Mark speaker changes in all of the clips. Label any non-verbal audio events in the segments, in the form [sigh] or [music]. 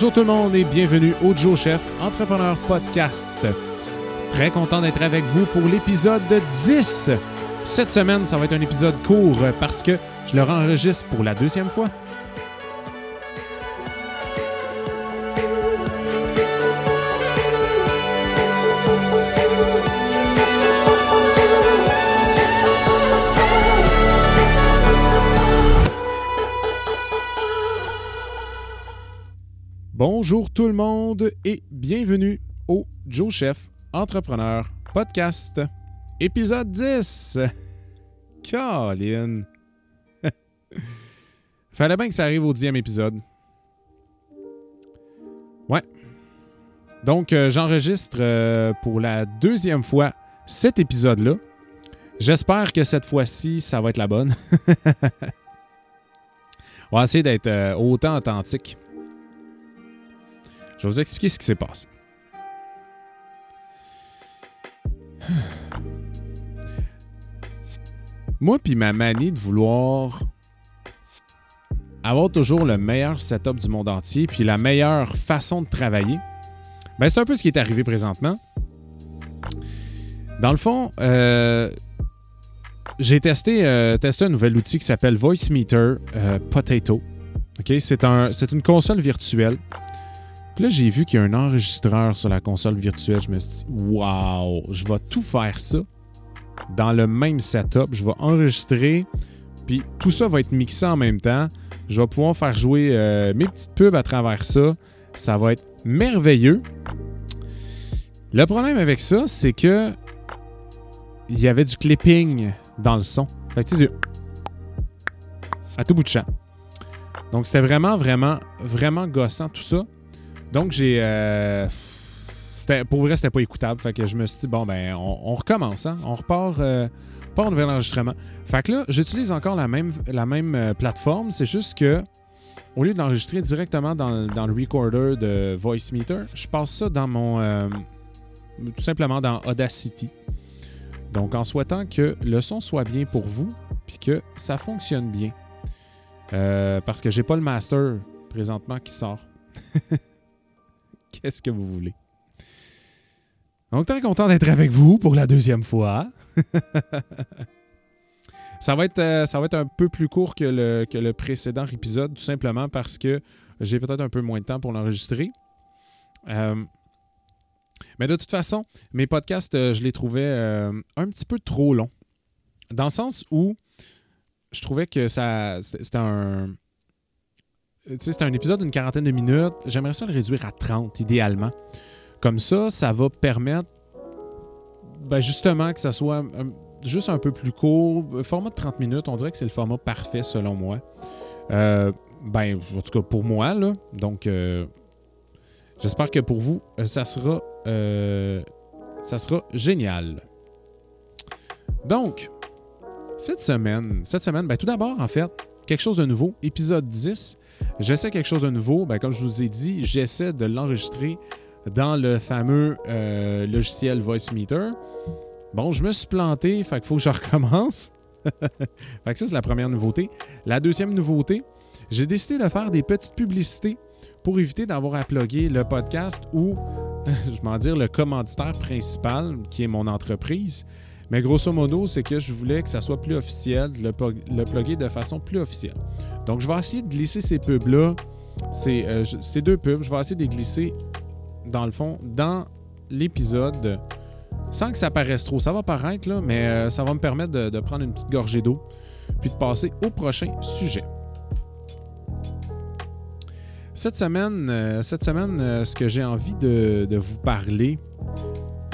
Speaker 1: Bonjour tout le monde et bienvenue au Joe Chef Entrepreneur Podcast. Très content d'être avec vous pour l'épisode 10. Cette semaine, ça va être un épisode court parce que je le enregistre pour la deuxième fois. Bonjour tout le monde et bienvenue au Joe Chef Entrepreneur Podcast, épisode 10. [laughs] Colin. [laughs] Fallait bien que ça arrive au dixième épisode. Ouais. Donc, euh, j'enregistre euh, pour la deuxième fois cet épisode-là. J'espère que cette fois-ci, ça va être la bonne. [laughs] On va essayer d'être euh, autant authentique. Je vais vous expliquer ce qui s'est passé. [sighs] Moi, puis ma manie de vouloir avoir toujours le meilleur setup du monde entier, puis la meilleure façon de travailler, ben c'est un peu ce qui est arrivé présentement. Dans le fond, euh, j'ai testé, euh, testé un nouvel outil qui s'appelle VoiceMeter euh, Potato. C'est un, une console virtuelle là, j'ai vu qu'il y a un enregistreur sur la console virtuelle. Je me suis dit, waouh, je vais tout faire ça dans le même setup. Je vais enregistrer, puis tout ça va être mixé en même temps. Je vais pouvoir faire jouer euh, mes petites pubs à travers ça. Ça va être merveilleux. Le problème avec ça, c'est que il y avait du clipping dans le son. Fait que, tu sais, à tout bout de champ. Donc, c'était vraiment, vraiment, vraiment gossant tout ça. Donc, j'ai. Euh, pour vrai, c'était pas écoutable. Fait que je me suis dit, bon, ben, on, recommence, hein? On repart. Euh, pas un nouvel enregistrement. Fait que là, j'utilise encore la même, euh, plateforme. C'est juste que, au lieu de l'enregistrer directement dans, dans, le recorder de VoiceMeter, je passe ça dans mon. Euh, tout simplement dans Audacity. Donc, en souhaitant que le son soit bien pour vous, puis que ça fonctionne bien. parce que j'ai pas le master présentement qui sort. [laughs] Qu'est-ce que vous voulez? Donc, très content d'être avec vous pour la deuxième fois. [laughs] ça, va être, euh, ça va être un peu plus court que le, que le précédent épisode, tout simplement parce que j'ai peut-être un peu moins de temps pour l'enregistrer. Euh, mais de toute façon, mes podcasts, euh, je les trouvais un petit peu trop longs. Dans le sens où je trouvais que ça c'était un c'est un épisode d'une quarantaine de minutes. J'aimerais ça le réduire à 30, idéalement. Comme ça, ça va permettre ben, justement que ça soit juste un peu plus court. Format de 30 minutes, on dirait que c'est le format parfait selon moi. Euh, ben, en tout cas pour moi, là. Donc, euh, j'espère que pour vous, euh, ça sera, ça sera génial. Donc, cette semaine, cette semaine, ben, tout d'abord, en fait, quelque chose de nouveau, épisode 10. J'essaie quelque chose de nouveau. Ben, comme je vous ai dit, j'essaie de l'enregistrer dans le fameux euh, logiciel VoiceMeter. Bon, je me suis planté, fait faut que je [laughs] recommence. [laughs] fait que ça, c'est la première nouveauté. La deuxième nouveauté, j'ai décidé de faire des petites publicités pour éviter d'avoir à plugger le podcast ou, [laughs] je m'en dire, le commanditaire principal, qui est mon entreprise. Mais grosso modo, c'est que je voulais que ça soit plus officiel, le, le plugger de façon plus officielle. Donc, je vais essayer de glisser ces pubs-là, ces, euh, ces, deux pubs, je vais essayer de les glisser, dans le fond, dans l'épisode, sans que ça paraisse trop. Ça va paraître, là, mais euh, ça va me permettre de, prendre une petite gorgée d'eau, puis de passer au prochain sujet. Cette semaine, euh, cette semaine ce que j'ai envie de, vous parler,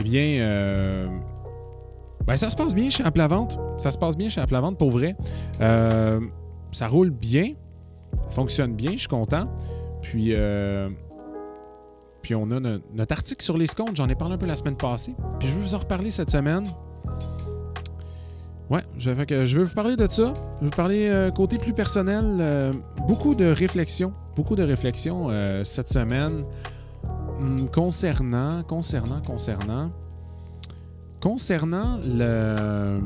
Speaker 1: eh bien, ben, ça se passe bien chez Aplavente. Ça se passe bien chez Aplavente pour vrai. Euh, ça roule bien, fonctionne bien, je suis content. Puis, euh, puis on a notre, article sur les comptes, j'en ai parlé un peu la semaine passée. Puis je vais vous en reparler cette semaine. Ouais, je vais, que je vais vous parler de ça. Je vais vous parler euh, côté plus personnel. Euh, beaucoup de réflexions, beaucoup de réflexions cette semaine hum, concernant, concernant, concernant, concernant le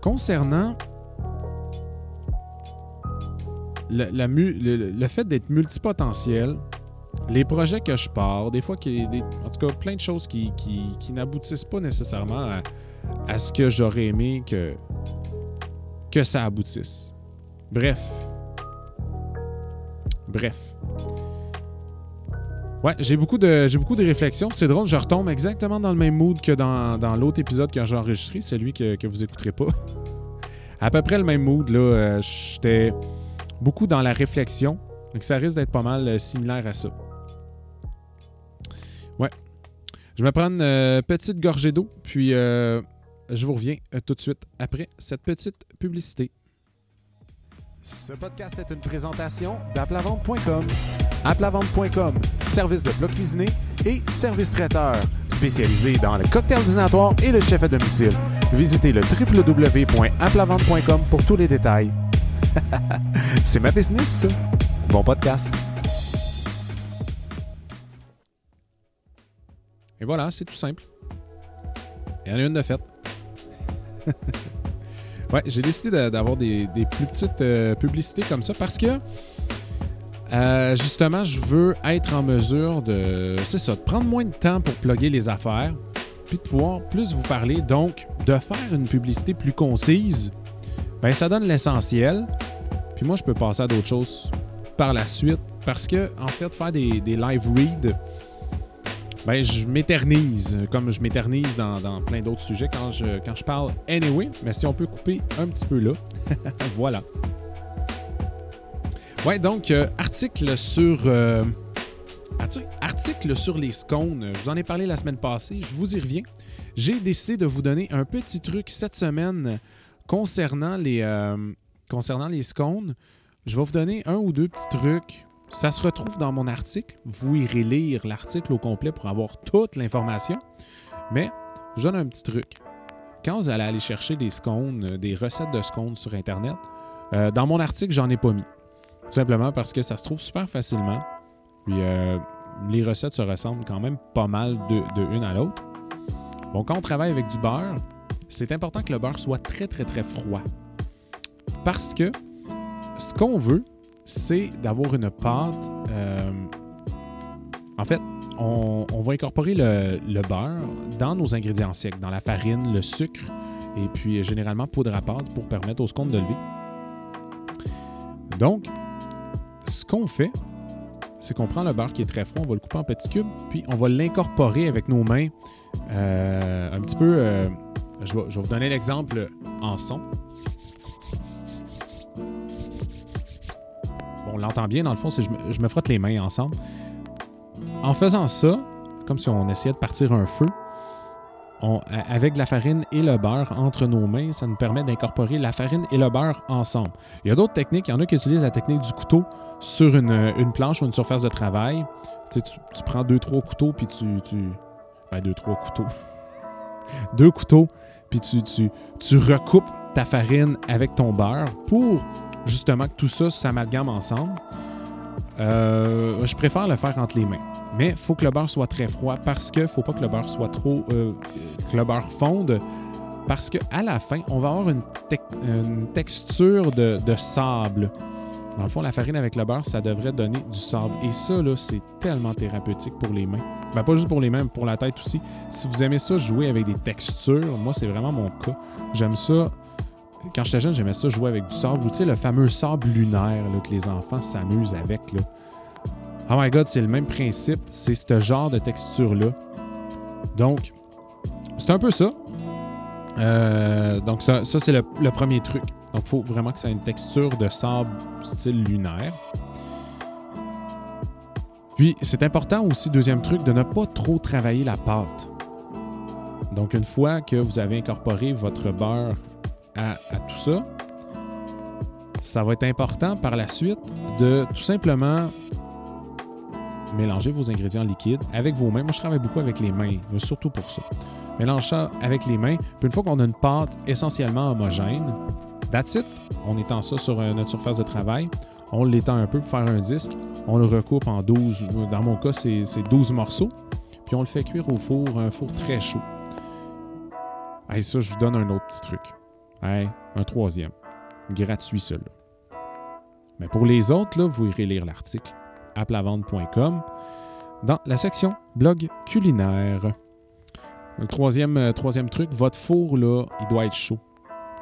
Speaker 1: Concernant le, le- fait d'être multipotentiel, les projets que je pars, des fois, en tout cas, plein de choses qui, qui, qui n'aboutissent pas nécessairement à, à ce que j'aurais aimé que, que ça aboutisse. Bref. Bref. Ouais, j'ai beaucoup de beaucoup réflexions. C'est drôle, je retombe exactement dans le même mood que dans, dans l'autre épisode que j'ai enregistré, celui que, que vous écouterez pas. [laughs] à peu près le même mood, là. Euh, J'étais beaucoup dans la réflexion. Donc ça risque d'être pas mal euh, similaire à ça. Ouais. Je vais me prendre une euh, petite gorgée d'eau, puis je vous reviens tout de suite après cette petite publicité. Ce podcast est une présentation d'aplavente.com. Aplavente.com, service de plat cuisiné et service traiteur, spécialisé dans le cocktail dînatoire et le chef à domicile. Visitez le www.aplavente.com pour tous les détails. [laughs] C'est ma business, ça. Bon podcast. Et voilà, c'est tout simple. Il y en a une de faite. [laughs] ouais, j'ai décidé d'avoir des, plus petites euh, publicités comme ça parce que euh, justement, je veux être en mesure de. C'est ça, de prendre moins de temps pour plugger les affaires, puis de pouvoir plus vous parler. Donc, de faire une publicité plus concise, ben ça donne l'essentiel. Puis moi, je peux passer à d'autres choses par la suite parce que, en fait, faire des live reads, ben, je m'éternise, comme je m'éternise dans, plein d'autres sujets quand je, quand je parle anyway. Mais si on peut couper un petit peu là, [laughs] voilà. Ouais, donc, euh, article sur. euh, arti- article sur les scones. Je vous en ai parlé la semaine passée, je vous y reviens. J'ai décidé de vous donner un petit truc cette semaine concernant les, euh, concernant les scones. Je vais vous donner un ou deux petits trucs. Ça se retrouve dans mon article. Vous irez lire l'article au complet pour avoir toute l'information. Mais je donne un petit truc. Quand vous allez aller chercher des scones, euh, des recettes de scones sur Internet, euh, dans mon article, j'en ai pas mis. Tout simplement parce que ça se trouve super facilement. Puis euh, les recettes se ressemblent quand même pas mal de, de une à l'autre. Bon, quand on travaille avec du beurre, c'est important que le beurre soit très très très froid. Parce que ce qu'on veut, c'est d'avoir une pâte. euh, en fait, on, va incorporer le, beurre dans nos ingrédients secs, dans la farine, le sucre et puis euh, généralement poudre à pâte pour permettre aux scones de lever. Donc, ce qu'on fait, c'est qu'on prend le beurre qui est très froid, on va le couper en petits cubes, puis on va l'incorporer avec nos mains euh, un petit peu. je vais vous donner l'exemple en son. L'entend bien dans le fond, c'est je, je me frotte les mains ensemble. En faisant ça, comme si on essayait de partir un feu, avec la farine et le beurre entre nos mains, ça nous permet d'incorporer la farine et le beurre ensemble. Il y a d'autres techniques. Il y en a qui utilisent la technique du couteau sur une, planche ou une surface de travail. Tu, prends deux, trois couteaux, puis tu. tu ben, deux, trois couteaux. [laughs] deux couteaux, puis tu, tu recoupes ta farine avec ton beurre pour justement que tout ça s'amalgame ensemble. Euh, je préfère le faire entre les mains. Mais il faut que le beurre soit très froid parce que faut pas que le beurre soit trop. euh, que le beurre fonde. Parce qu'à la fin, on va avoir une, texture de, sable. Dans le fond, la farine avec le beurre, ça devrait donner du sable. Et ça, là, c'est tellement thérapeutique pour les mains. Ben, pas juste pour les mains, pour la tête aussi. Si vous aimez ça, jouer avec des textures, moi, c'est vraiment mon cas. J'aime ça. Quand j'étais jeune, j'aimais ça jouer avec du sable. Ou tu sais, le fameux sable lunaire que les enfants s'amusent avec. Oh my god, c'est le même principe. C'est ce genre de texture-là. Donc, c'est un peu ça. Euh, donc, ça, ça, c'est le, le premier truc. Donc, il faut vraiment que ça ait une texture de sable style lunaire. Puis, c'est important aussi, deuxième truc, de ne pas trop travailler la pâte. Donc, une fois que vous avez incorporé votre beurre à, tout ça, ça va être important par la suite de tout simplement mélanger vos ingrédients liquides avec vos mains. Moi, je travaille beaucoup avec les mains, surtout pour ça. Mélange ça avec les mains. Puis une fois qu'on a une pâte essentiellement homogène, that's it. On étend ça sur euh, notre surface de travail. On l'étend un peu pour faire un disque. On le recoupe en 12, dans mon cas, c'est c'est 12 morceaux. Puis on le fait cuire au four, un four très chaud. Hey, ça, je vous donne un autre petit truc. Un troisième. Gratuit, celui-là. Mais pour les autres, là, vous irez lire l'article applavente.com dans la section blog culinaire. Le troisième, euh, troisième truc, votre four, là, il doit être chaud.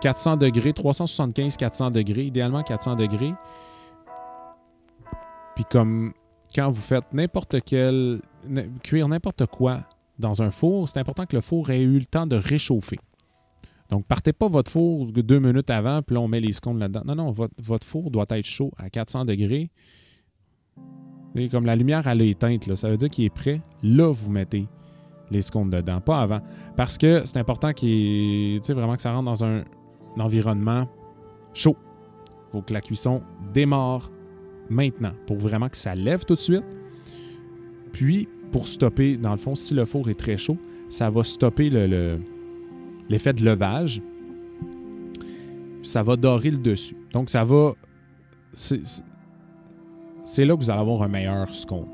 Speaker 1: 400 degrés, 375, 400 degrés, idéalement 400 degrés. Puis comme quand vous faites n'importe quel, cuire n'importe quoi dans un four, c'est important que le four ait eu le temps de réchauffer. Donc, partez pas votre four deux minutes avant, puis là, on met les scones là-dedans. Non, non, votre, four doit être chaud à 400 degrés. Et comme la lumière, elle est éteinte, là, ça veut dire qu'il est prêt. Là, vous mettez les scones dedans, pas avant. Parce que c'est important qu'il vraiment que ça rentre dans un, environnement chaud. Il faut que la cuisson démarre maintenant pour vraiment que ça lève tout de suite. Puis, pour stopper, dans le fond, si le four est très chaud, ça va stopper l'effet de levage. Ça va dorer le dessus. Donc, ça va. C'est là que vous allez avoir un meilleur scone.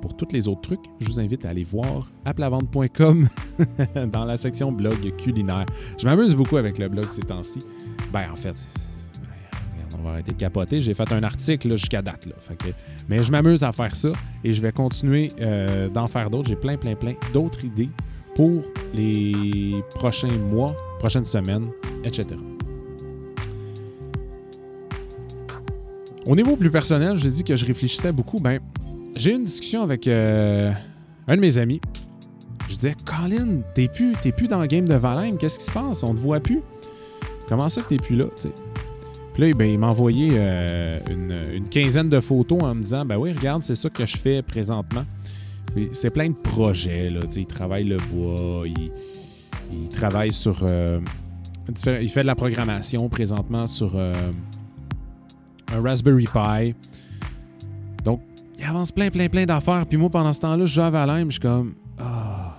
Speaker 1: Pour tous les autres trucs, je vous invite à aller voir applavente.com [laughs] dans la section blog culinaire. Je m'amuse beaucoup avec le blog ces temps-ci. Ben, en fait, on va arrêter de capoter. J'ai fait un article jusqu'à date. Là. mais je m'amuse à faire ça et je vais continuer euh, d'en faire d'autres. J'ai plein, plein, plein d'autres idées pour les prochains mois, prochaines semaines, etc. Au niveau plus personnel, je dis que je réfléchissais beaucoup. Ben, j'ai eu une discussion avec euh, un de mes amis. Je disais, Colin, t'es plus, plus dans le game de Valheim, qu'est-ce qui se passe? On te voit plus. Comment ça que t'es plus là? Puis là, ben, il m'a envoyé euh, une, quinzaine de photos en me disant, ben oui, regarde, c'est ça que je fais présentement. C'est plein de projets, là. Il travaille le bois, il, travaille sur. Euh, il fait de la programmation présentement sur un Raspberry Pi. Donc, il avance plein, plein, plein d'affaires. Puis moi, pendant ce temps-là, je joue à Valheim, je suis comme, ah,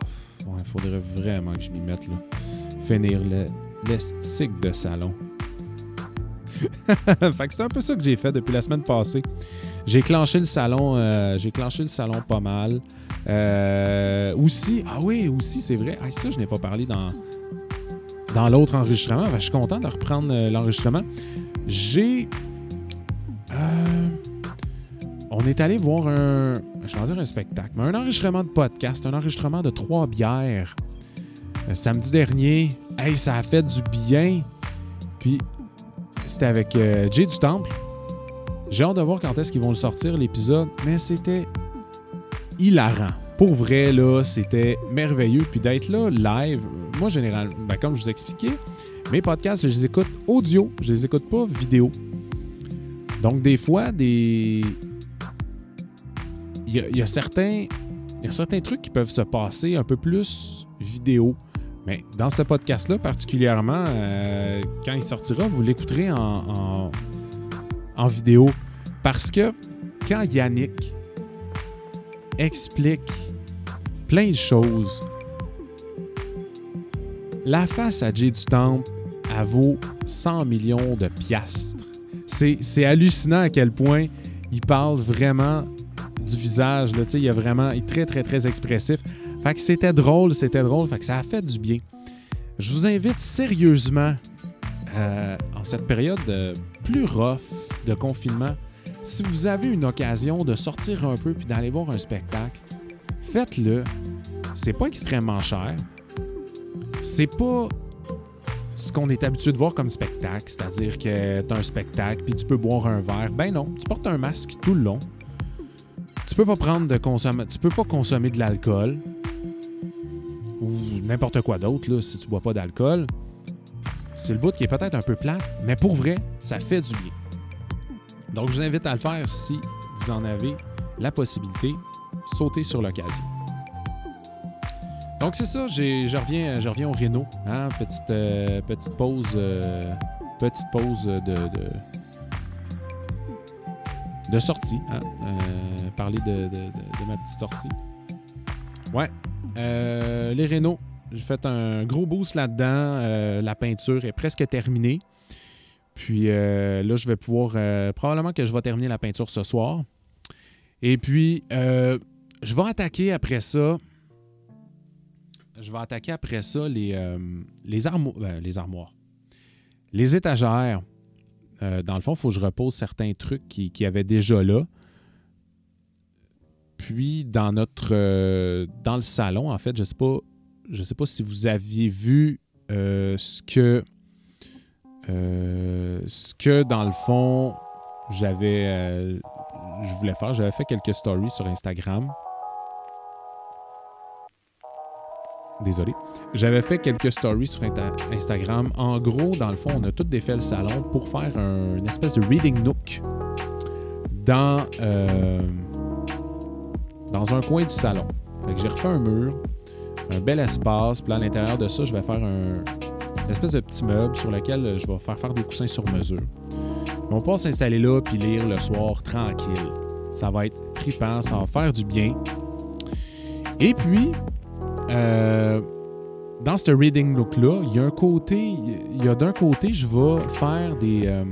Speaker 1: il faudrait vraiment que je m'y mette, là. Finir l'estique de salon. [laughs] fait que c'est un peu ça que j'ai fait depuis la semaine passée. J'ai le salon, euh, j'ai clenché le salon pas mal. Euh, aussi, ah oui, aussi, c'est vrai. Ah, ça, je n'ai pas parlé dans, dans l'autre enregistrement. je suis content de reprendre euh, l'enregistrement. J'ai on est allé voir un, je vais dire un spectacle, mais un enregistrement de podcast, un enregistrement de trois bières. Le samedi dernier, hey, ça a fait du bien. Puis, c'était avec euh, Jay du Temple. J'ai hâte de voir quand est-ce qu'ils vont le sortir, l'épisode, mais c'était hilarant. Pour vrai, là, c'était merveilleux. Puis d'être là, live, moi, généralement, comme je vous expliquais, mes podcasts, je les écoute audio, je les écoute pas vidéo. Donc, des fois, des, il y, a, certains, certains trucs qui peuvent se passer un peu plus vidéo. Mais dans ce podcast-là, particulièrement, euh, quand il sortira, vous l'écouterez en, vidéo. Parce que quand Yannick explique plein de choses, la face à Jay du Temple, elle vaut 100 millions de piastres. C'est hallucinant à quel point il parle vraiment du visage. Là, il, a vraiment, est très, très, très expressif. Fait que c'était drôle, c'était drôle. Fait ça a fait du bien. Je vous invite sérieusement, euh, en cette période plus rough de confinement, si vous avez une occasion de sortir un peu puis d'aller voir un spectacle, faites-le. C'est pas extrêmement cher. C'est pas ce qu'on est habitué de voir comme spectacle, c'est-à-dire que tu as un spectacle puis tu peux boire un verre. Ben non, tu portes un masque tout le long tu peux pas prendre de consommer, tu peux pas consommer de l'alcool ou n'importe quoi d'autre si tu bois pas d'alcool. C'est le bout qui est peut-être un peu plat, mais pour vrai, ça fait du bien. Donc je vous invite à le faire si vous en avez la possibilité. Sautez sur l'occasion. Donc c'est ça, je reviens, je au Renault. Hein, petite, euh, petite pause, euh, petite pause de, de sortie. Hein? Euh, parler de, ma petite sortie. Ouais. Les Renault, j'ai fait un gros boost là-dedans. La peinture est presque terminée. Puis là, je vais pouvoir. probablement que je vais terminer la peinture ce soir. Et puis, je vais attaquer après ça. Je vais attaquer après ça les, les, ben, les armoires. Les étagères Euh, dans le fond, il faut que je repose certains trucs qui, qui avaient déjà là. Puis dans notre euh, dans le salon, en fait, je sais pas, je sais pas si vous aviez vu euh, ce que euh, ce que dans le fond j'avais euh, je voulais faire. J'avais fait quelques stories sur Instagram. Désolé. J'avais fait quelques stories sur Instagram. En gros, dans le fond, on a tout défait le salon pour faire un- une espèce de reading nook dans, euh, dans un coin du salon. Fait que j'ai refait un mur, un bel espace. Puis à l'intérieur de ça, je vais faire un, une espèce de petit meuble sur lequel euh, je vais faire faire des coussins sur mesure. On va s'installer là puis lire le soir tranquille. Ça va être trippant, ça va faire du bien. Et puis, euh, dans ce reading look-là, il y a un côté, il y a d'un côté, je vais faire des euh,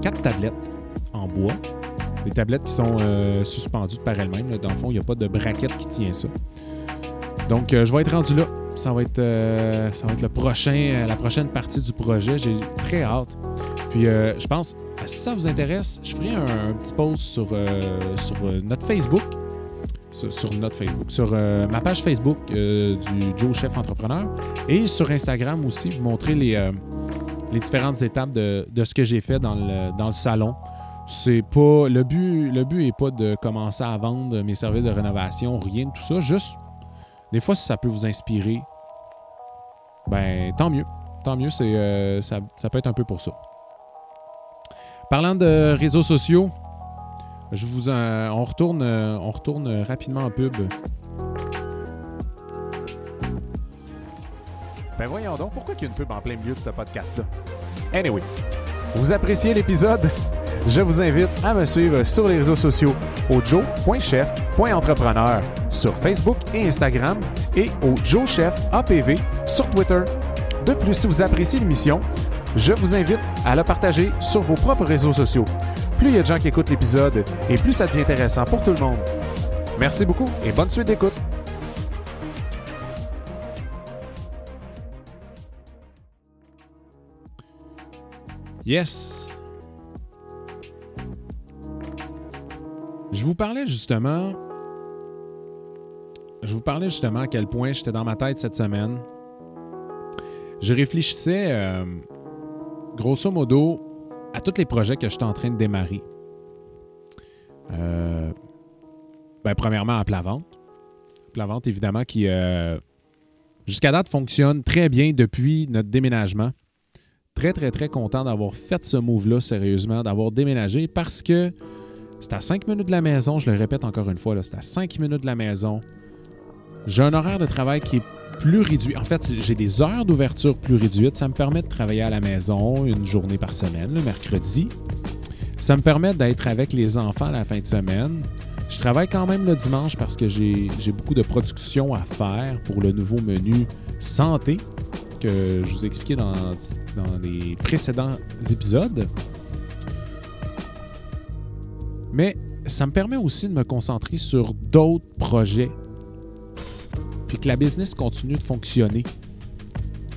Speaker 1: quatre tablettes en bois. Des tablettes qui sont euh, suspendues par elles-mêmes. Dans le fond, il n'y a pas de braquette qui tient ça. Donc, je vais être rendu là. Ça va être, euh, ça va être le prochain, euh, la prochaine partie du projet. J'ai très hâte. Puis, euh, je pense, si ça vous intéresse, je ferai un, petit post sur, sur notre Facebook. Sur, notre Facebook. Sur ma page Facebook du Joe Chef Entrepreneur. Et sur Instagram aussi, je vous montrer les, les différentes étapes de, de ce que j'ai fait dans le, dans le salon. C'est pas. Le but, le but est pas de commencer à vendre mes services de rénovation, rien de tout ça. Juste, des fois, si ça peut vous inspirer, ben tant mieux. Tant mieux, euh, ça, peut être un peu pour ça. Parlant de réseaux sociaux, je vous en- on retourne, on retourne rapidement en pub.
Speaker 2: Ben voyons donc, pourquoi qu'il y a une pub en plein milieu de ce podcast-là? Anyway, vous appréciez l'épisode? Je vous invite à me suivre sur les réseaux sociaux au joe.chef.entrepreneur sur Facebook et Instagram et au Joe Chef APV sur Twitter. De plus, si vous appréciez l'émission, je vous invite à la partager sur vos propres réseaux sociaux. Plus il y a de gens qui écoutent l'épisode et plus ça devient intéressant pour tout le monde. Merci beaucoup et bonne suite d'écoute.
Speaker 1: Yes! Je vous parlais justement à quel point j'étais dans ma tête cette semaine. Je réfléchissais, euh, grosso modo, à tous les projets que j'étais en train de démarrer. Euh, ben, premièrement, à Plavante. Plavante, évidemment, qui, euh, jusqu'à date, fonctionne très bien depuis notre déménagement très, très, très content d'avoir fait ce move-là, sérieusement, d'avoir déménagé parce que c'est à 5 minutes de la maison, je le répète encore une fois, c'est à 5 minutes de la maison. J'ai un horaire de travail qui est plus réduit. En fait, j'ai des heures d'ouverture plus réduites. Ça me permet de travailler à la maison une journée par semaine, le mercredi. Ça me permet d'être avec les enfants à la fin de semaine. Je travaille quand même le dimanche parce que j'ai beaucoup de production à faire pour le nouveau menu santé que je vous ai expliqué dans les précédents épisodes. Mais ça me permet aussi de me concentrer sur d'autres projets. Puis que la business continue de fonctionner.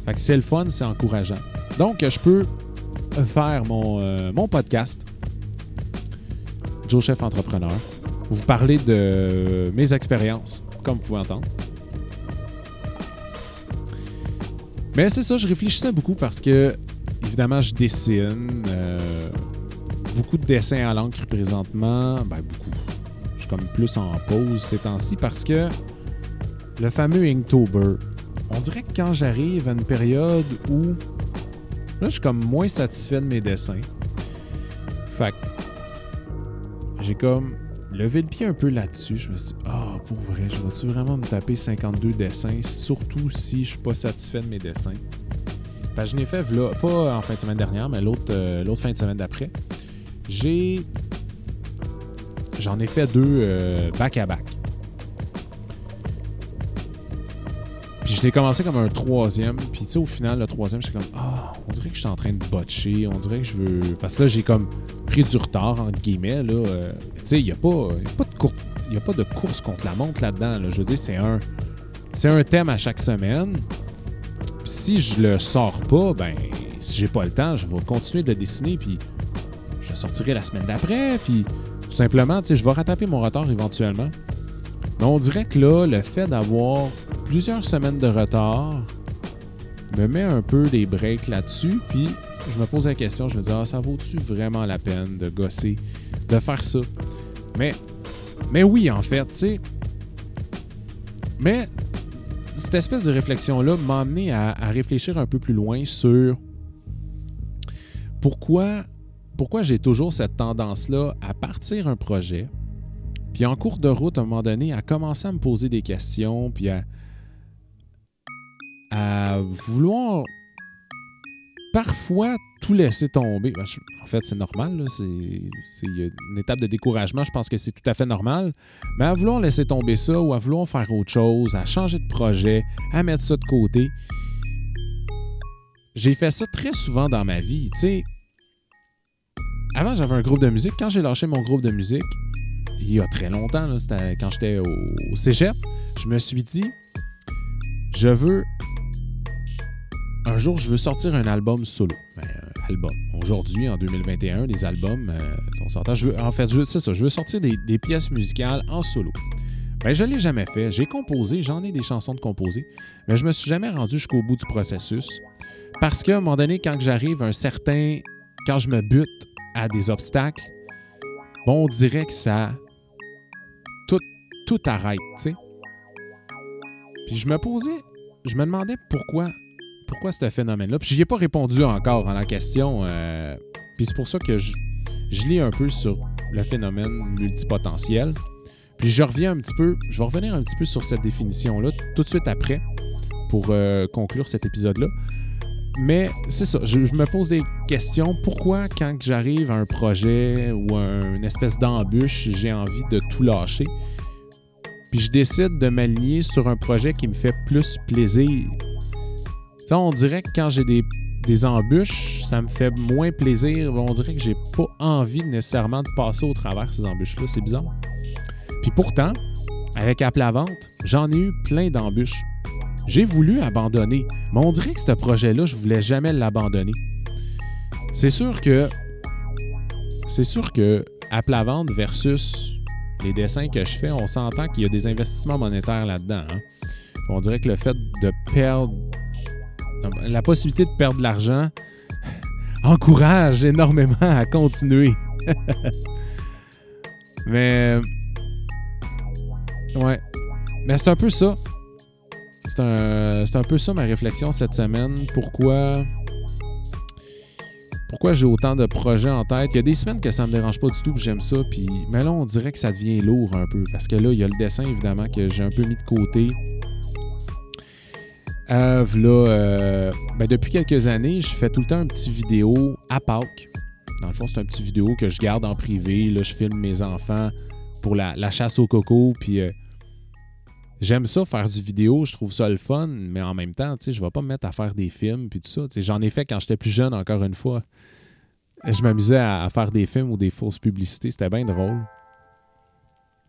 Speaker 1: Fait que c'est le fun, c'est encourageant. Donc, je peux faire mon, euh, podcast, Joe Chef Entrepreneur, vous parler de mes expériences, comme vous pouvez entendre. Mais c'est ça, je réfléchissais beaucoup parce que, évidemment, je dessine. euh, beaucoup de dessins à l'encre présentement. Ben, beaucoup. Je suis comme plus en pause ces temps-ci parce que le fameux Inktober, on dirait que quand j'arrive à une période où là, je suis comme moins satisfait de mes dessins. Fait j'ai comme levé le pied un peu là-dessus. Je me suis dit, ah, pour vrai, je vais-tu vraiment me taper 52 dessins, surtout si je suis pas satisfait de mes dessins? Fait que je n'ai fait, v'là, pas en fin de semaine dernière, mais l'autre, euh, l'autre fin de semaine d'après. J'ai. J'en ai fait deux euh, back-à-back. Puis je l'ai commencé comme un troisième. Puis tu sais, au final, le troisième, j'étais comme Ah, on dirait que je suis en train de botcher. On dirait que je veux. Parce que là, j'ai comme pris du retard, entre guillemets. Là. Euh, tu sais, il n'y a, pas- y a, pas de y a pas de course contre la montre là-dedans. là. Je veux dire, c'est un. C'est un thème à chaque semaine. Puis si je le sors pas, ben. si j'ai pas le temps, je vais continuer de le dessiner, puis sortirai la semaine d'après, puis tout simplement, je vais rattraper mon retard éventuellement. Mais on dirait que là, le fait d'avoir plusieurs semaines de retard me met un peu des breaks là-dessus, puis je me pose la question, je me dis, ah, ça vaut-tu vraiment la peine de gosser, de faire ça? Mais, mais oui, en fait, tu sais. Mais cette espèce de réflexion-là m'a amené à, réfléchir un peu plus loin sur pourquoi, pourquoi j'ai toujours cette tendance-là à partir un projet, puis en cours de route, à un moment donné, à commencer à me poser des questions, puis à, vouloir parfois tout laisser tomber. Ben, en fait, c'est normal. C'est une étape de découragement. Je pense que c'est tout à fait normal. Mais à vouloir laisser tomber ça ou à vouloir faire autre chose, à changer de projet, à mettre ça de côté, j'ai fait ça très souvent dans ma vie. Tu avant, j'avais un groupe de musique. Quand j'ai lâché mon groupe de musique, il y a très longtemps, quand j'étais au cégep, je me suis dit, je veux un jour, je veux sortir un album solo. Ben, album. Aujourd'hui, en 2021, les albums euh, sont sortis. Je veux, en fait, c'est ça. Je veux sortir des, pièces musicales en solo. Ben, je ne l'ai jamais fait. J'ai composé, j'en ai des chansons de composer, mais je me suis jamais rendu jusqu'au bout du processus. Parce qu'à un moment donné, quand j'arrive un certain. Quand je me bute à des obstacles, bon, on dirait que ça. Tout, tout arrête, tu sais. Puis je me posais. Je me demandais pourquoi pourquoi ce phénomène-là. Puis n'y ai pas répondu encore en la question. Euh, puis c'est pour ça que je, lis un peu sur le phénomène multipotentiel. Puis je reviens un petit peu, je vais revenir un petit peu sur cette définition-là tout de suite après pour euh, conclure cet épisode-là. Mais c'est ça, je, me pose des questions. Pourquoi quand j'arrive à un projet ou à une espèce d'embûche, j'ai envie de tout lâcher? Puis je décide de m'aligner sur un projet qui me fait plus plaisir on dirait que quand j'ai des, embûches, ça me fait moins plaisir. On dirait que j'ai pas envie nécessairement de passer au travers ces embûches-là. C'est bizarre. Puis pourtant, avec Apple à vente, j'en ai eu plein d'embûches. J'ai voulu abandonner, mais on dirait que ce projet-là, je voulais jamais l'abandonner. C'est sûr que c'est sûr que à vente versus les dessins que je fais, on s'entend qu'il y a des investissements monétaires là-dedans. Hein. On dirait que le fait de perdre la possibilité de perdre de l'argent [laughs] encourage énormément à continuer. [laughs] Mais. Ouais. Mais c'est un peu ça. C'est un, un peu ça ma réflexion cette semaine. Pourquoi. Pourquoi j'ai autant de projets en tête? Il y a des semaines que ça me dérange pas du tout, que j'aime ça. Puis, mais là, on dirait que ça devient lourd un peu. Parce que là, il y a le dessin, évidemment, que j'ai un peu mis de côté. Euh, euh, ben, depuis quelques années, je fais tout le temps un petit vidéo à Pâques. Dans le fond, c'est un petit vidéo que je garde en privé. Là, je filme mes enfants pour la, chasse au coco. Puis euh, j'aime ça, faire du vidéo. Je trouve ça le fun. Mais en même temps, je ne vais pas me mettre à faire des films. Puis tout ça. J'en ai fait quand j'étais plus jeune, encore une fois. Je m'amusais à, faire des films ou des fausses publicités. C'était bien drôle.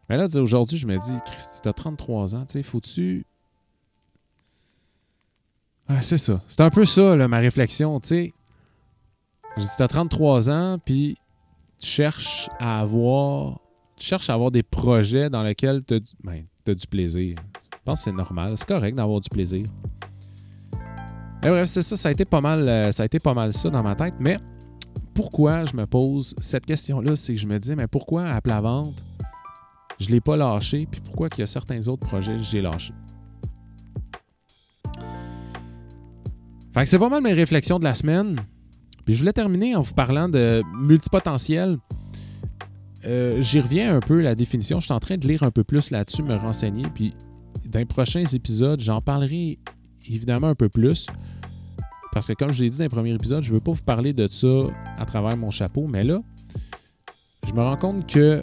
Speaker 1: Mais là, aujourd'hui, je me dis, Christy, t'as 33 ans. Faut-tu c'est ça. C'est un peu ça, ma réflexion, tu sais. Je dis, t'as 33 ans, puis tu cherches à avoir... Tu cherches à avoir des projets dans lesquels tu ben, as du plaisir. Je pense que c'est normal. C'est correct d'avoir du plaisir. Et bref, c'est ça. Ça a été pas mal, euh, ça a été pas mal ça dans ma tête. Mais pourquoi je me pose cette question-là, c'est que je me dis, mais pourquoi à plat vente, je ne l'ai pas lâché, puis pourquoi qu'il y a certains autres projets que j'ai lâchés? Fait que c'est pas mal mes réflexions de la semaine. Puis je voulais terminer en vous parlant de multipotentiel. Euh, J'y reviens un peu la définition. Je suis en train de lire un peu plus là-dessus, me renseigner. Puis dans les prochains épisodes, j'en parlerai évidemment un peu plus. Parce que comme je l'ai dit dans les premiers épisodes, je veux pas vous parler de ça à travers mon chapeau. Mais là, je me rends compte que.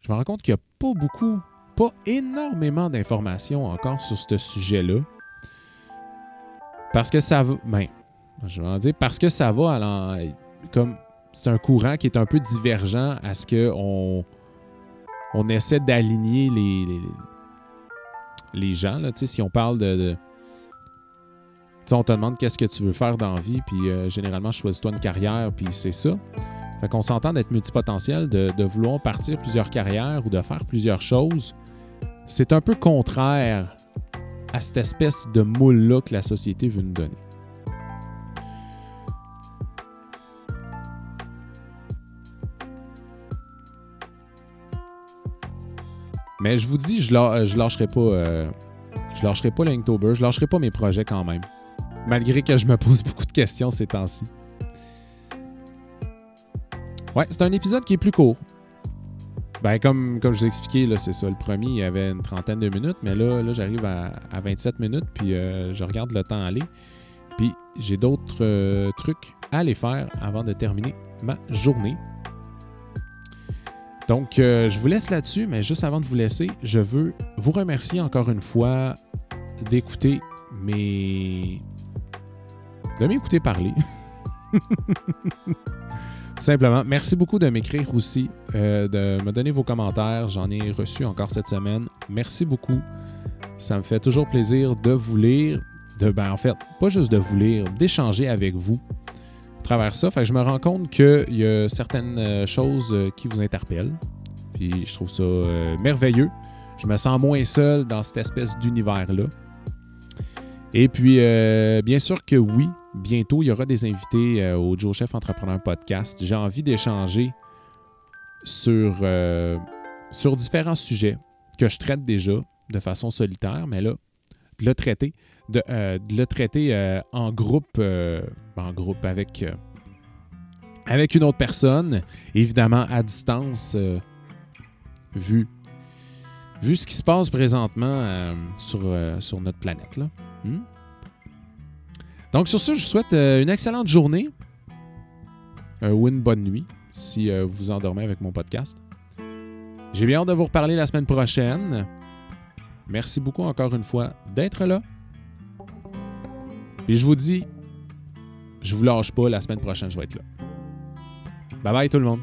Speaker 1: Je me rends compte qu'il n'y a pas beaucoup pas énormément d'informations encore sur ce sujet-là. Parce que ça va. Ben, je vais en dire, parce que ça va à comme c'est un courant qui est un peu divergent à ce qu'on on essaie d'aligner les, gens. Là, si on parle de, sais, on te demande qu'est-ce que tu veux faire dans la vie, puis euh, généralement, choisis-toi une carrière, puis c'est ça. Fait qu'on s'entend d'être multipotentiel, de, de vouloir partir plusieurs carrières ou de faire plusieurs choses. C'est un peu contraire à cette espèce de moule-là que la société veut nous donner. Mais je vous dis, je, la- je lâcherai pas. euh, je lâcherai pas je lâcherai pas mes projets quand même. Malgré que je me pose beaucoup de questions ces temps-ci. Ouais, c'est un épisode qui est plus court. Ben, comme, comme je vous ai expliqué, là, c'est ça. Le premier, il y avait une trentaine de minutes, mais là, là j'arrive à, à 27 minutes, puis euh, je regarde le temps aller. Puis j'ai d'autres euh, trucs à aller faire avant de terminer ma journée. Donc, euh, je vous laisse là-dessus, mais juste avant de vous laisser, je veux vous remercier encore une fois d'écouter mes. de m'écouter parler. [laughs] Simplement. Merci beaucoup de m'écrire aussi, euh, de me donner vos commentaires. J'en ai reçu encore cette semaine. Merci beaucoup. Ça me fait toujours plaisir de vous lire, de, ben, en fait, pas juste de vous lire, d'échanger avec vous travers ça. Je me rends compte qu'il y a certaines euh, choses euh, qui vous interpellent. Puis je trouve ça euh, merveilleux. Je me sens moins seul dans cette espèce d'univers-là. Et puis, bien sûr que oui, bientôt, il y aura des invités au Joe Chef Entrepreneur Podcast. J'ai envie d'échanger sur, sur différents sujets que je traite déjà de façon solitaire, mais là, de le traiter, de, euh, de le traiter euh, en groupe, euh, en groupe avec, avec une autre personne, évidemment à distance, vu, vu ce qui se passe présentement sur, sur notre planète. Là. Hmm? Donc sur ce, je vous souhaite une excellente journée ou une bonne nuit si vous vous endormez avec mon podcast. J'ai bien hâte de vous reparler la semaine prochaine. Merci beaucoup encore une fois d'être là. Et je vous dis, je vous lâche pas, la semaine prochaine, je vais être là. Bye bye tout le monde.